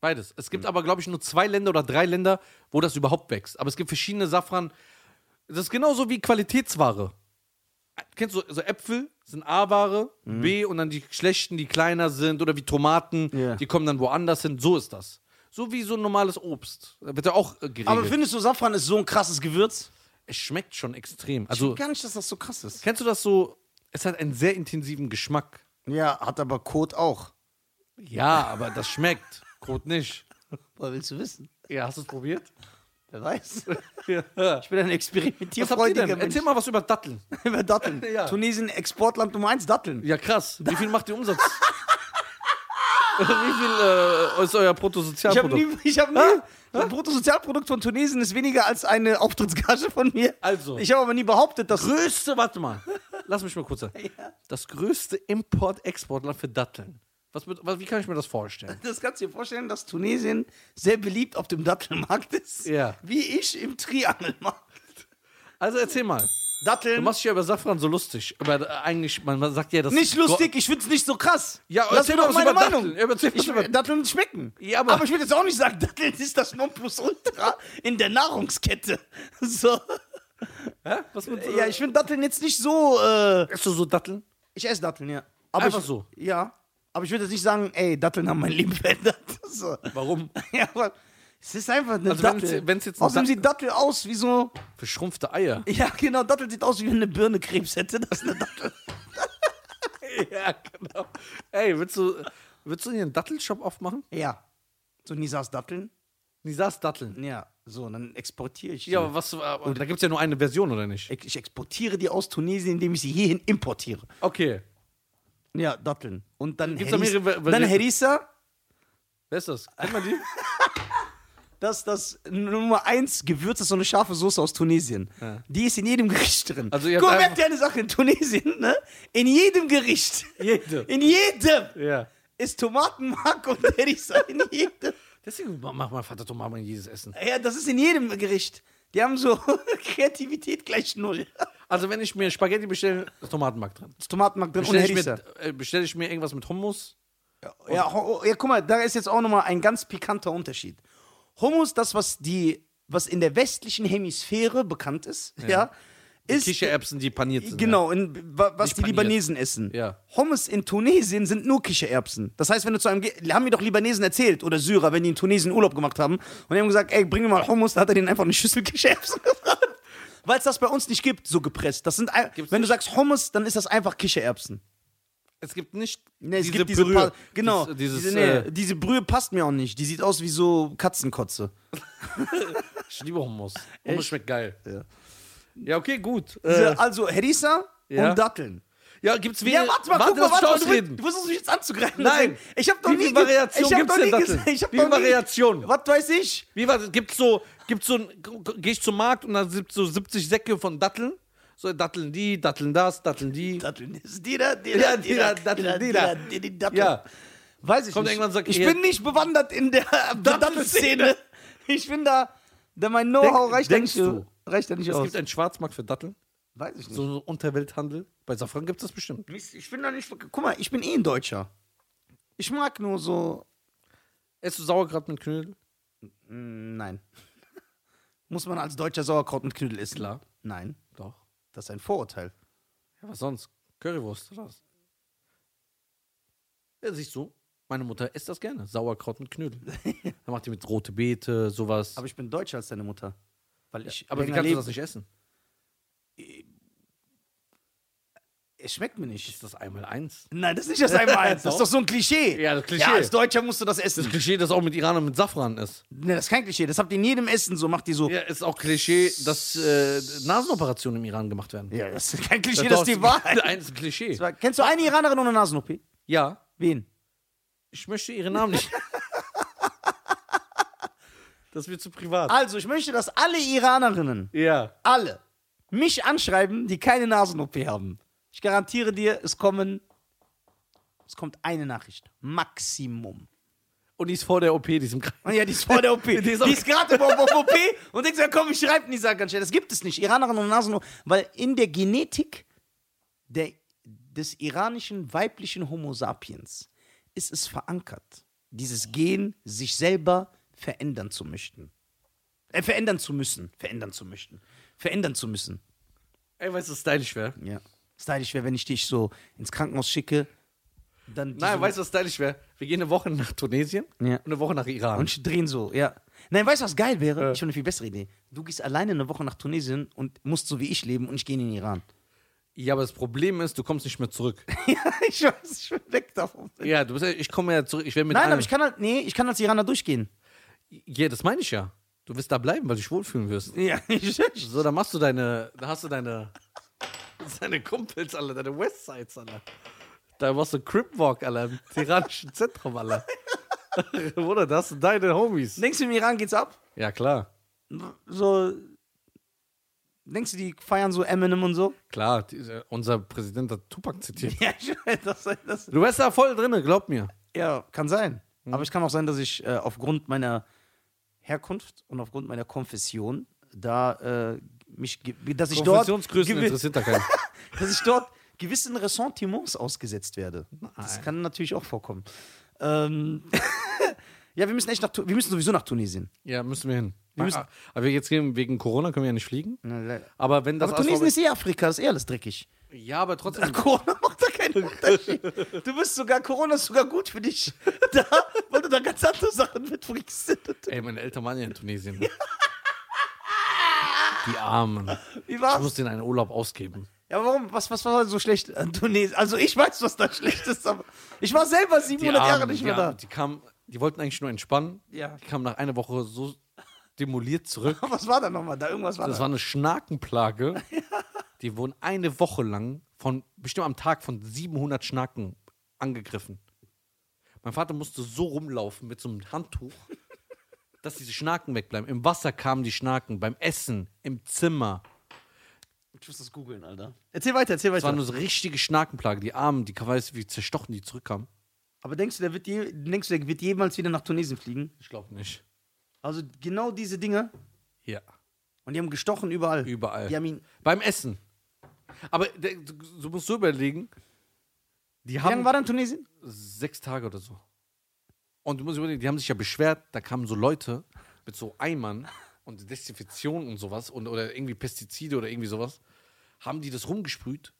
Beides. Es gibt aber, glaube ich, nur zwei Länder oder drei Länder, wo das überhaupt wächst. Aber es gibt verschiedene Safran. Das ist genauso wie Qualitätsware. Kennst du, so Äpfel sind A-Ware, B und dann die schlechten, die kleiner sind oder wie Tomaten, Ja. die kommen dann woanders hin. So ist das. So wie so ein normales Obst. Da wird ja auch äh, geregelt. Aber findest du, Safran ist so ein krasses Gewürz? es schmeckt schon extrem. Ich Also, finde gar nicht, dass das so krass ist. kennst du das so? Es hat einen sehr intensiven Geschmack. Ja, hat aber Kot auch. Ja, aber das schmeckt. Kot nicht. Was willst du wissen? Ja, hast du es probiert? Wer weiß. Ja. Ich bin ein experimentierfreudiger? Mensch. Erzähl mal was über Datteln. Über Datteln. Ja. Tunesien, Exportland Nummer 1, Datteln. Ja, krass. Wie viel macht ihr Umsatz? Wie viel äh, ist euer Ich habe Bruttosozialprodukt? nie, ich hab nie, das Bruttosozialprodukt von Tunesien ist weniger als eine Auftrittsgage von mir. Also. Ich habe aber nie behauptet, dass. größte, warte mal. Lass mich mal kurz sagen. Das größte Import-Exportland für Datteln. Was, was, wie kann ich mir das vorstellen? Das kannst du dir vorstellen, dass Tunesien sehr beliebt auf dem Dattelmarkt ist. Ja. Wie ich im Triangelmarkt. Also erzähl mal. Du Datteln. machst dich ja über Safran so lustig. Aber äh, eigentlich, man, man sagt ja, das Nicht lustig, ich find's nicht so krass. Ja, Lass mir mal doch meine Meinung. Datteln. Ich, Datteln schmecken. Ja, aber- aber ich will jetzt auch nicht sagen, Datteln ist das Nonplusultra in der Nahrungskette. So. Hä? Was mit, Ja, ich finde Datteln jetzt nicht so. Äh, Isst du so Datteln? ich esse Datteln, ja. Aber Einfach ich, so? Ja. Aber ich würde jetzt nicht sagen, ey, Datteln haben mein Leben verändert. So. Warum? Ja, aber es ist einfach eine Also wenn's- Dattel. wenn's ein Außerdem sieht Dattel aus wie so. Verschrumpfte Eier. Ja, genau, Dattel sieht aus wie wenn eine Birne Krebs hätte. Das ist eine Dattel. ja, genau. Ey, willst du, willst du hier einen Dattelshop aufmachen? Ja. So Nisas Datteln. Nisas Datteln. Ja, so, dann exportiere ich die. Ja, aber was, aber da gibt es ja nur eine Version, oder nicht? Ich ich exportiere die aus Tunesien, indem ich sie hierhin importiere. Okay. Ja, Datteln. Und dann Gibt's da Heris- mehrere Ver- Dann? Herissa, Wer ist das? Kennt man die? das ist das Nummer 1 Gewürz ist so eine scharfe Soße aus Tunesien. Ja. Die ist in jedem Gericht drin. Also ihr Guck mal, habt eine Sache in Tunesien, ne? In jedem Gericht. Jedem. In jedem Ja. ist Tomatenmark und Herissa. In jedem. Deswegen macht mein Vater doch mal jedes Essen. Ja, das ist in jedem Gericht. Die haben so Kreativität gleich null. Also wenn ich mir Spaghetti bestelle, ist Tomatenmark drin. Das Tomatenmark drin und Bestelle ich, mir- äh, bestell ich mir irgendwas mit Hummus? Ja, ho- ja, guck mal, da ist jetzt auch nochmal ein ganz pikanter Unterschied. Hummus, das, was die, was in der westlichen Hemisphäre bekannt ist, ja, ist Kichererbsen, die paniert sind. genau, in, wa- was die paniert. Libanesen essen. Ja. Hummus in Tunesien sind nur Kichererbsen. Das heißt, wenn du zu einem, haben mir doch Libanesen erzählt oder Syrer, wenn die in Tunesien Urlaub gemacht haben und die haben gesagt, ey, bring mir mal Hummus, da hat er denen einfach eine Schüssel Kichererbsen gebracht. Weil es das bei uns nicht gibt, so gepresst. Das sind, Gibt's wenn du nicht? sagst Hummus, dann ist das einfach Kichererbsen. Es gibt nicht Nee, es diese gibt diese Brühe. Pa- genau, Dies- dieses, diese, nee, äh, diese Brühe passt mir auch nicht. Die sieht aus wie so Katzenkotze. ich liebe Hummus. Hummus schmeckt geil. Ja. Ja, okay, gut. Äh, also Herissa ja. und Datteln. ja, gibt's Ja, weniger. warte mal, warte, guck mal, warte mal. Du, ausreden. du versuchst mich jetzt anzugreifen. Nein. Ich hab doch Wie nie viel Variation ich hab gibt's doch denn Datteln? ich hab Wie viel Variation? Was weiß ich? Wie war das? Gibt's so, gibt's so, gehe ich zum Markt und da sind so 70 Säcke von Datteln? So Datteln die, Datteln das, Datteln die. Datteln ist die da, die Ja, da, die da, Datteln, die da. die, die Datteln. Ja. Weiß ich Kommt nicht. irgendwann sagt, ich bin nicht bewandert in der Dattelszene. Ich bin da, da mein Know-how reicht da denkst nicht, du? reicht da nicht Es aus. gibt einen Schwarzmarkt für Datteln. Weiß ich nicht. So Unterwelthandel. Bei Safran gibt es das bestimmt. Ich bin da nicht. Guck mal, ich bin eh ein Deutscher. Ich mag nur so. Esst du Sauerkraut mit Knödel? Nein. Muss man als Deutscher Sauerkraut mit Knödel essen? Klar. Nein. Das ist ein Vorurteil. Ja, was sonst? Currywurst oder was? Ja, siehst du. Meine Mutter isst das gerne. Sauerkraut mit Knödel. Dann macht die mit rote Beete, sowas. Aber ich bin deutscher als deine Mutter. Weil ich Aber wie kannst du das nicht essen? Es schmeckt mir nicht. Ist das einmal eins? Nein, das ist nicht das einmal eins. Das ist Doch. so ein Klischee. Ja, das Klischee. Ja, als Deutscher musst du das essen. Das Klischee, das auch mit Iranern mit Safran ist. ne, das ist kein Klischee. Das habt ihr in jedem Essen so. Macht die so. Ja, ist auch Klischee, dass äh, Nasenoperationen im Iran gemacht werden. Ja, das ist kein Klischee, das ist die Wahrheit. Ein Klischee. Kennst du eine Iranerin ohne Nasen-OP? Ja, Wen? ich möchte ihren Namen nicht. das wird zu privat. Also, ich möchte, dass alle Iranerinnen, Ja. alle, mich anschreiben, die keine Nasen-OP haben. Ich garantiere dir, es kommen. Es kommt eine Nachricht. Maximum. Und die ist vor der OP, die ist im. Und ja, die ist vor der OP. die ist, ist gerade im OP und denkt ja, komm, ich schreibe nicht, sag ganz schnell. Das gibt es nicht. Iranerinnen und Nasen, weil in der Genetik der, des iranischen weiblichen Homo sapiens ist es verankert, dieses Gen sich selber verändern zu möchten. Äh, verändern zu müssen. Verändern zu möchten. Verändern zu müssen. Ey, weißt du, stylisch wäre? Ja. Stylisch wäre, wenn ich dich so ins Krankenhaus schicke, dann. Nein, weißt du, was stylisch wäre? Wir gehen eine Woche nach Tunesien Ja. und eine Woche nach Iran. Und drehen so, ja. Nein, weißt du, was geil wäre? Ich habe eine viel bessere Idee. Du gehst alleine eine Woche nach Tunesien und musst so wie ich leben und ich gehe in den Iran. ja, aber das Problem ist, du kommst nicht mehr zurück. ja, ich weiß, ich bin weg davon. ja, du bist ja, ich komme ja zurück. Ich werde mit Nein, einem, aber ich kann halt, nee, ich kann als Iraner durchgehen. Ja, das meine ich ja. Du wirst da bleiben, weil du dich wohlfühlen wirst. Ja, ich, So, dann machst du deine, da hast du deine, deine Kumpels alle, deine Westsides alle. Da machst du Cripwalk alle im Tiranischen Zentrum alle. Bruder, das sind deine Homies. Denkst du, im Iran geht's ab? Ja, klar. So. Denkst du, die feiern so Eminem und so? Klar, diese, unser Präsident hat Tupac zitiert. Ja, ich weiß, das, das, Du wärst da voll drin, glaub mir. ja kann sein. Aber es kann auch sein, dass ich äh, aufgrund meiner Herkunft und aufgrund meiner Konfession da äh, mich, dass ich dort, interessiert da keinen. dass ich dort gewissen Ressentiments ausgesetzt werde. Das kann natürlich auch vorkommen. Ähm, ja, wir müssen echt nach, wir müssen sowieso nach Tunesien. Ja, müssen wir hin. Wir müssen- Ah, aber jetzt gehen wegen Corona können wir ja nicht fliegen. Aber wenn das Aber Tunesien ist eh Afrika, das ist eh alles dreckig. Ja, aber trotzdem. Corona macht da keinen Unterschied. Du bist sogar, Corona ist sogar gut für dich. Da, weil du da ganz andere Sachen mitbringst. Ey, meine Eltern waren ja in Tunesien. Die Armen. Wie Ich war's? muss denen einen Urlaub ausgeben. Ja, warum? Was, was war so schlecht an Tunesien? Also ich weiß, was da schlecht ist, aber ich war selber Die 700 Jahre Armen, nicht die, mehr da. Die kamen, die wollten eigentlich nur entspannen. Ja. Die kamen nach einer Woche so demoliert zurück. Was war da nochmal? Da irgendwas war Das da. war eine Schnakenplage. Die wurden eine Woche lang von, bestimmt am Tag von 700 Schnaken angegriffen. Mein Vater musste so rumlaufen mit so einem Handtuch, dass diese Schnaken wegbleiben. Im Wasser kamen die Schnaken, beim Essen, im Zimmer. Ich muss das googeln, Alter. Erzähl weiter, erzähl Das war weiter. eine so richtige Schnakenplage. Die Armen, die weißt du, wie zerstochen die zurückkamen. Aber denkst du, der wird, je, denkst du, der wird jemals wieder nach Tunesien fliegen? Ich glaube nicht. Also genau diese Dinge. Ja, Und die haben gestochen überall. überall. Die haben ihn. Beim Essen. Aber der, du, du musst so überlegen, die Wie lange haben war der in Tunesien? sechs Tage oder so. Und du musst überlegen, die haben sich ja beschwert, da kamen so Leute mit so Eimern und Desinfektion und sowas und, oder irgendwie Pestizide oder irgendwie sowas, haben die das rumgesprüht.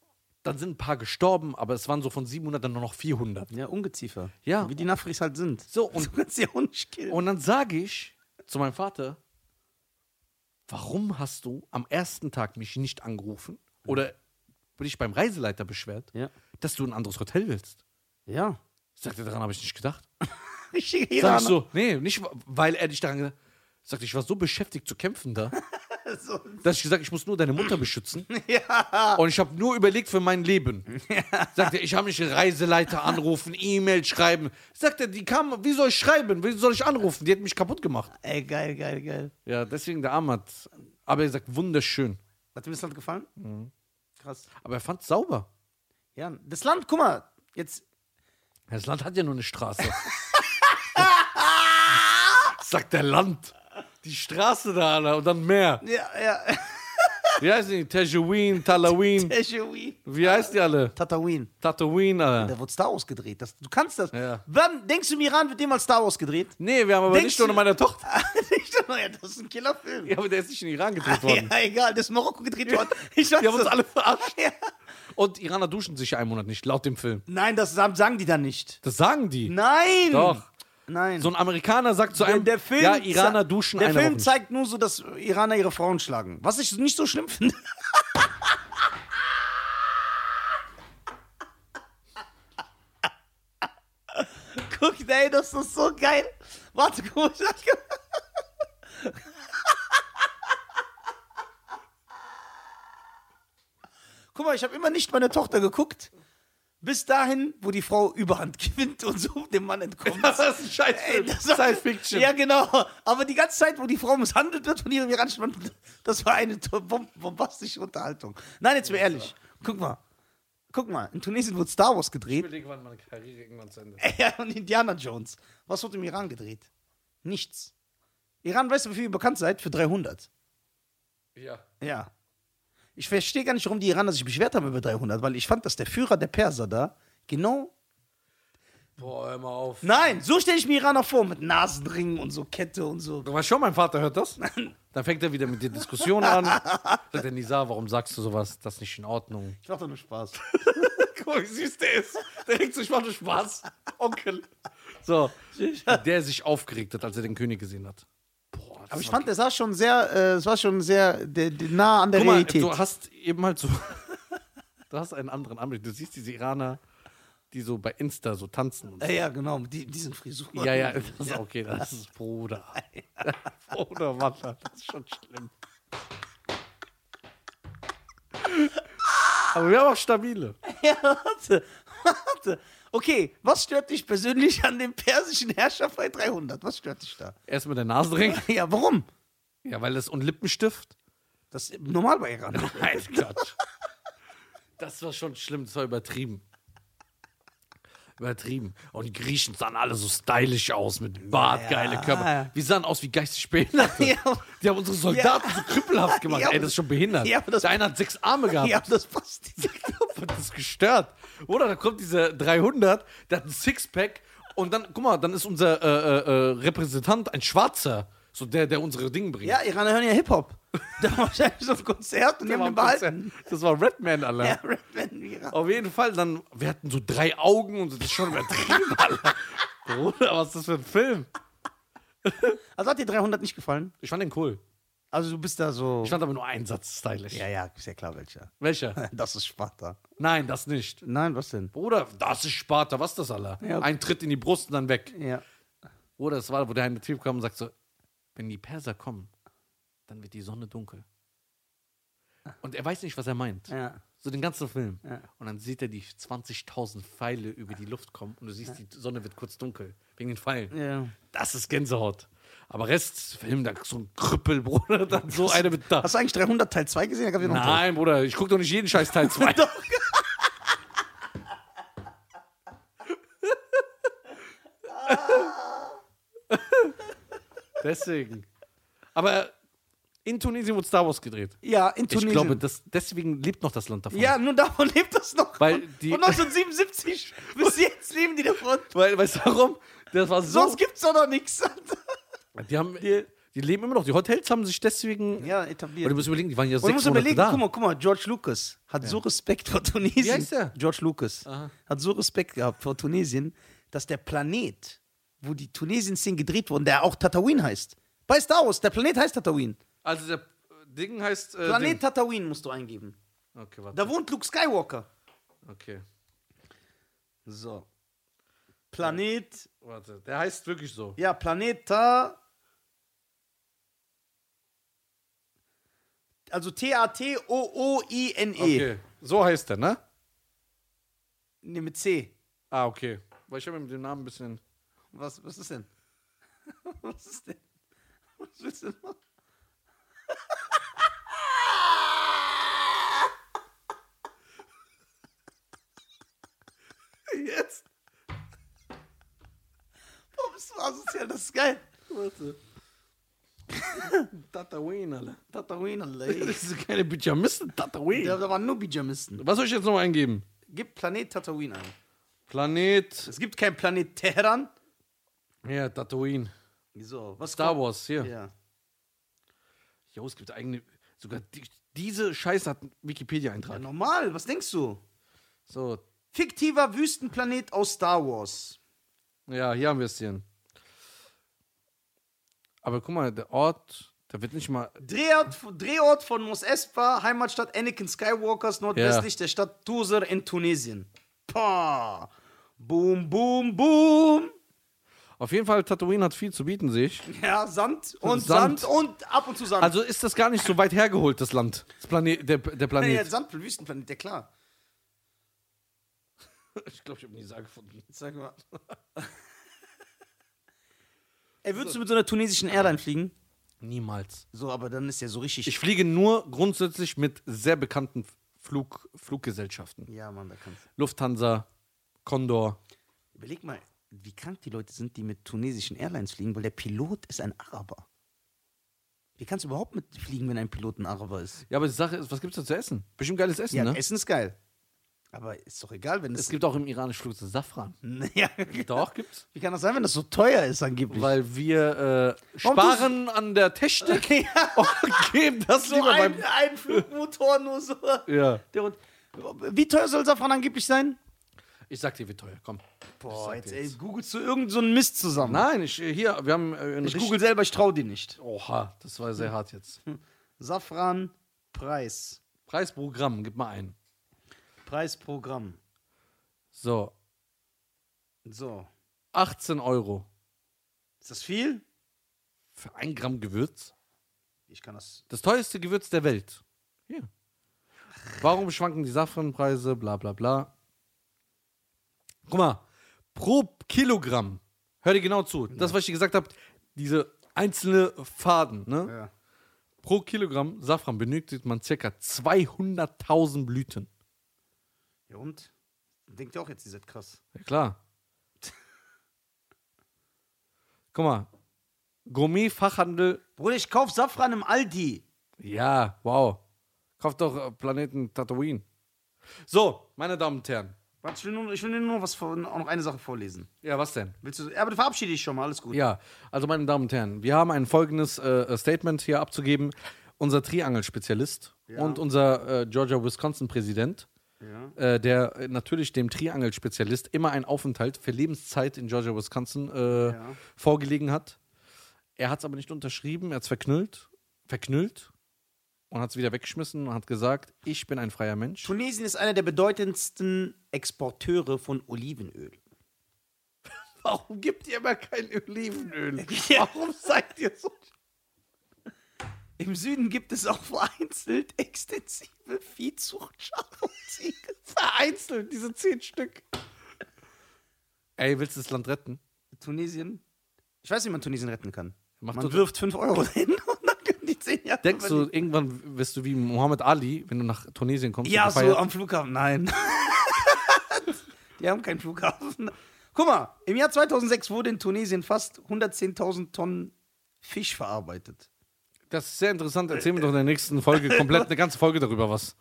Dann sind ein paar gestorben, aber es waren so von 700 dann nur noch 400. Ja, Ungeziefer. Ja. Wie die Nafris halt sind. So, und kannst ja killen. Und dann sage ich zu meinem Vater, warum hast du am ersten Tag mich nicht angerufen oder dich beim Reiseleiter beschwert, Ja. dass du ein anderes Hotel willst? Ja. Sagt er, daran habe ich nicht gedacht. Richtige Sag ich Iraner. so, nee, nicht, weil er dich daran gedacht Sagt, ich war so beschäftigt zu kämpfen da, So. dass ich gesagt ich muss nur deine Mutter beschützen. Ja. Und ich habe nur überlegt für mein Leben. Sagt er, ich habe nicht einen Reiseleiter anrufen, E-Mail schreiben. Sagt er, die kam, wie soll ich schreiben? Wie soll ich anrufen? Die hat mich kaputt gemacht. Ey, geil, geil, geil. Ja, deswegen der Arm hat. Aber er sagt, wunderschön. Hat dir das Land gefallen? Mhm. Krass. Aber er fand es sauber. Ja, das Land, guck mal, jetzt. Das Land hat ja nur eine Straße. Sagt der Land. Die Straße da, Alter, und dann mehr. Ja, ja. Wie heißt die? Tajawin, Talawin. Tatooine. Wie heißt die alle? Tatooine. Tatooine, Alter. Da wird Star Wars gedreht. Das, du kannst das. Ja. Wann denkst du, im Iran wird jemals Star Wars gedreht? Nee, wir haben aber Denkst nicht nur du- meine Tochter. Ich dachte, ja, das ist ein Killerfilm. Ja, aber der ist nicht in Iran gedreht worden. Ja, egal, das ist Marokko gedreht worden. Ich weiß Die haben uns alle verarscht. Ja. Und Iraner duschen sich ja einen Monat nicht, laut dem Film. Nein, das sagen die dann nicht. Das sagen die. Nein! Doch. Nein. So ein Amerikaner sagt zu der, einem, der Film ja, Iraner duschen Der Film zeigt nur so, dass Iraner ihre Frauen schlagen. Was ich nicht so schlimm finde. Guck, ey, das ist so geil. Warte, guck mal. ich- Guck mal, ich habe immer nicht meine Tochter geguckt. Bis dahin, wo die Frau Überhand gewinnt und so dem Mann entkommt. Das ist ein Scheiß Ey, das war- Science Fiction. Ja, genau. Aber die ganze Zeit, wo die Frau misshandelt wird von ihrem iranischen Mann, das war eine bombastische Unterhaltung. Nein, jetzt mal ehrlich. Guck mal. Guck mal, in Tunesien wurde Star Wars Ich gedreht. überlege, wann meine Karriere irgendwann zu Ende Ja, und Indiana Jones. Was wurde im Iran gedreht? Nichts. Iran, weißt du, wie viel ihr bekannt seid? Für 300. Ja. Ja. Ich verstehe gar nicht, warum die Iraner sich beschwert haben über 300, weil ich fand, dass der Führer der Perser da genau. Boah, hör mal auf. Nein, so stelle ich mir Iraner vor, mit Nasenringen und so Kette und so. Du weißt schon, mein Vater hört das. Dann fängt er wieder mit der Diskussion an. Sagt er, Nisa, warum sagst du sowas? Das ist nicht in Ordnung. Ich mach doch nur Spaß. Guck mal, wie süß der ist. Der denkt so, ich mach nur Spaß. Onkel. So, der sich aufgeregt hat, als er den König gesehen hat. Aber ich fand, es war schon sehr, äh, es war schon sehr der, der, nah an der Guck mal, Realität. du hast eben halt so. Du hast einen anderen Anblick. Du siehst diese Iraner, die so bei Insta so tanzen. Und so. ja, genau, mit die, diesen Frisuren. Ja, ja, das ist okay. Das ist Bruder. Bruder, Mann, das ist schon schlimm. Aber wir haben auch stabile. Ja, warte, warte. Okay, was stört dich persönlich an dem persischen Herrscher bei 300? Was stört dich da? Erst mit der Nasenring. Ja, warum? Ja, weil das und Lippenstift. Das ist normal bei Iran. Nein, Quatsch. Das war schon schlimm, das war übertrieben. Übertrieben. Und die Griechen sahen alle so stylisch aus, mit Bart, Ja. geile Körper. Wir sahen aus wie geistig Behinderte. Ja. Die haben unsere Soldaten so krüppelhaft gemacht. Ja, Ey, das ist schon behindert. Ja, das- Der eine hat sechs Arme gehabt. Ja, das passt. Das ist gestört. Oder da kommt dieser 300, der hat ein Sixpack und dann, guck mal, dann ist unser äh, äh, äh, Repräsentant ein Schwarzer. So der, der unsere Dinge bringt. Ja, Iraner hören ja Hip-Hop. Da war wahrscheinlich so ein Konzert und die Der haben den behalten. Konzert. Das war Redman, Alter. Ja, Rapman in Iran. Auf jeden Fall, dann, wir hatten so drei Augen und so, das ist schon übertrieben, Alter. Bruder, was ist das für ein Film? Also hat dir 300 nicht gefallen? Ich fand den cool. Also du bist da so. Ich fand aber nur einen Satz stylisch. Ja, ja, ist ja klar welcher. Welcher? Das ist Sparta. Nein, das nicht. Nein, was denn? Bruder, das ist Sparta, was ist das, Alter? Ja. Ein Tritt in die Brust und dann weg. Ja. Oder das war, wo der eine Typ kam und sagt so, wenn die Perser kommen, dann wird die Sonne dunkel. Und er weiß nicht, was er meint. Ja. So den ganzen Film. Ja. Und dann sieht er die 20.000 Pfeile über die Luft kommen und du siehst, die Sonne wird kurz dunkel. Wegen den Pfeilen. ja. Das ist Gänsehaut. Aber Rest, Film, da so ein Krüppel, Bruder, dann so eine mit da. Hast du eigentlich 300 Teil 2 gesehen? Da. Nein, Bruder, ich gucke doch nicht jeden Scheiß Teil 2. Doch. Deswegen. Aber in Tunesien wurde Star Wars gedreht. Ja, in Tunesien. Ich glaube, das, deswegen lebt noch das Land davon. ja, nur davon lebt das noch. Weil Von- die- Von 1977 bis jetzt leben die davon. Weil, weißt du warum? Das war so. Sonst gibt's doch noch nichts. Die, haben, die, die leben immer noch. Die Hotels haben sich deswegen. Ja, Aber etabliert. du musst überlegen, die waren ja sechs Monate überlegen, da. guck mal, guck mal, George Lucas hat so Respekt vor Tunesien. Wie heißt der? George Lucas Aha. hat so Respekt gehabt vor Tunesien, dass der Planet, wo die Tunesien-Szenen gedreht wurden, der auch Tatooine heißt. Bei Star Wars, der Planet heißt Tatooine. Also der Ding heißt. Äh, Planet Tatooine musst du eingeben. Ding. Okay, warte. Da wohnt Luke Skywalker. Okay. So. Planet, Warte. Der heißt wirklich so. ja, Planet Ta. Also T-A-T-O-O-I-N-E. Okay. So heißt der, ne? Ne, mit C. Ah, okay. Weil ich habe mit dem Namen ein bisschen. Was, was ist denn? Was ist denn? Was willst du noch? Jetzt? Warum bist du asozial? Das ist geil. Warte. Tatooine, Alter. Tatooine, Alter. ey. Das ist keine Pyjamisten, Tatooine. Da, da waren nur Pyjamisten. Was soll ich jetzt nochmal eingeben? Gib Planet Tatooine ein. Planet. Es gibt kein Planet Teheran. Ja, Tatooine. Wieso? Was Star kommt? Wars, hier. Ja. Jo, es gibt eigene. Sogar die, Diese Scheiße hat einen Ja, Wikipedia-Eintrag. normal, was denkst du? So, Fiktiver Wüstenplanet aus Star Wars. ja, hier haben wir es hier. Aber guck mal, der Ort, der wird nicht mal. Drehort, Drehort von Mos Espa, Heimatstadt Anakin Skywalkers, nordwestlich der Stadt Tuzar in Tunesien. Pah. Boom, boom, boom. Auf jeden Fall, Tatooine hat viel zu bieten, sehe ich. Ja, Sand und Sand. Sand. und ab und zu Sand. Also ist das gar nicht so weit hergeholt, das Land. Das Planet, der, der ja, Planet. ja, Sand, Wüstenplanet, ja klar. Ich glaube, ich habe nie Sage gefunden. Sag mal. Ey, würdest du mit so einer tunesischen Airline fliegen? Niemals. So, aber dann ist ja so richtig. Ich fliege nur grundsätzlich mit sehr bekannten Flug, Fluggesellschaften. ja, Mann, da kannst Lufthansa, Condor. Überleg mal, wie krank die Leute sind, die mit tunesischen Airlines fliegen, weil der Pilot ist ein Araber. Wie kannst du überhaupt mitfliegen, wenn ein Pilot ein Araber ist? Ja, aber die Sache ist, was gibt's da zu essen? Bestimmt geiles Essen, Ja, ne? Essen ist geil. Aber ist doch egal, wenn Es es. gibt auch im iranischen Flug so Safran. ja, Doch, gibt's. Wie kann das sein, wenn das so teuer ist, angeblich? Weil wir äh, sparen an der Technik ja, und geben das so lieber ein, beim. ein Flugmotor nur so. Ja. Der, wie teuer soll Safran angeblich sein? Ich sag dir, wie teuer. Komm. Boah, jetzt, dir ey, jetzt. googelst du irgend so einen Mist zusammen. Nein, ich äh, hier, wir haben äh, einen ich google selber, ich trau dir nicht. Oha, das war sehr hart jetzt. Safran, Preis. Preisprogramm, gib mal ein. Preisprogramm. So, So. 18 Euro Ist das viel? für ein Gramm Gewürz. Ich kann das. Das teuerste Gewürz der Welt. Hier. Warum schwanken die Safranpreise? Bla bla bla. Guck mal, pro Kilogramm, hör dir genau zu, das, was ich dir gesagt habe, diese einzelne Faden, ne? Ja. Pro Kilogramm Safran benötigt man circa 200.000 Blüten. Ja, und? Denkt ihr auch jetzt, ihr seid krass. Ja, klar. Guck mal, Gourmet-Fachhandel, Bruder, ich kauf Safran im Aldi. ja, wow. Kauft doch äh, Planeten Tatooine. So, meine Damen und Herren. Warte, ich will nur, ich will nur noch, was auch noch eine Sache vorlesen. Ja, was denn? Willst du. Ja, aber du verabschiede dich schon mal, alles gut. Ja, also meine Damen und Herren, wir haben ein folgendes äh, Statement hier abzugeben. Unser Triangel-Spezialist Ja. und unser äh, Georgia-Wisconsin-Präsident, Ja. äh, der natürlich dem Triangel-Spezialist immer einen Aufenthalt für Lebenszeit in Georgia-Wisconsin äh, Ja. vorgelegen hat. Er hat es aber nicht unterschrieben, er hat es verknüllt, verknüllt und hat es wieder weggeschmissen und hat gesagt, ich bin ein freier Mensch. Tunesien ist einer der bedeutendsten Exporteure von Olivenöl. Warum gibt ihr immer kein Olivenöl? Warum seid ihr so Im Süden gibt es auch vereinzelt extensive Viehzucht, Schaf und Ziege. vereinzelt, diese zehn Stück? Ey, willst du das Land retten? Tunesien? Ich weiß nicht, wie man Tunesien retten kann. Mach man wirft 5 Euro hin und dann können die 10 Jahre Denkst du, irgendwann wirst du wie Muhammad Ali, wenn du nach Tunesien kommst? Ja, so am Flughafen. Nein. die haben keinen Flughafen. Guck mal, im Jahr 2006 wurde in Tunesien fast 110.000 Tonnen Fisch verarbeitet. Das ist sehr interessant. Erzählen wir doch in der nächsten Folge komplett eine ganze Folge darüber was.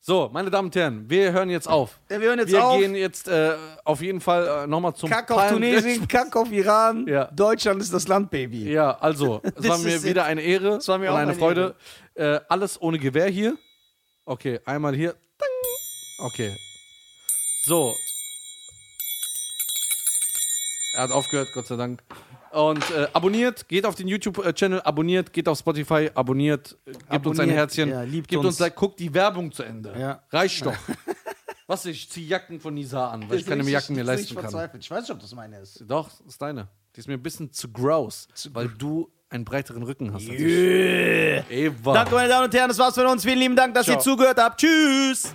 So, meine Damen und Herren, wir hören jetzt auf. Ja, wir hören jetzt wir auf. gehen jetzt äh, auf jeden Fall äh, nochmal zum Kack auf Tunesien, Kack auf Iran. Ja. Deutschland ist das Land, Baby. Ja, also, es war mir wieder eine Ehre war mir und auch eine eine Freude. Äh, alles ohne Gewehr hier. Okay, einmal hier. Okay. So. Er hat aufgehört, Gott sei Dank. Und äh, abonniert, geht auf den YouTube-Channel, abonniert, geht auf Spotify, abonniert, äh, gebt uns ein Abonniert, Herzchen, ja, liebt gebt uns. uns guckt die Werbung zu Ende. Ja. Reicht doch. Was, ich zieh Jacken von Nisa an, weil ich keine Jacken mehr leisten kann. Verzweifelt. Ich weiß nicht, ob das meine ist. Doch, das ist deine. Die ist mir ein bisschen zu gross, weil du einen breiteren Rücken hast. Eva. Danke, meine Damen und Herren, das war's von uns. Vielen lieben Dank, dass Ciao. ihr zugehört habt. Tschüss.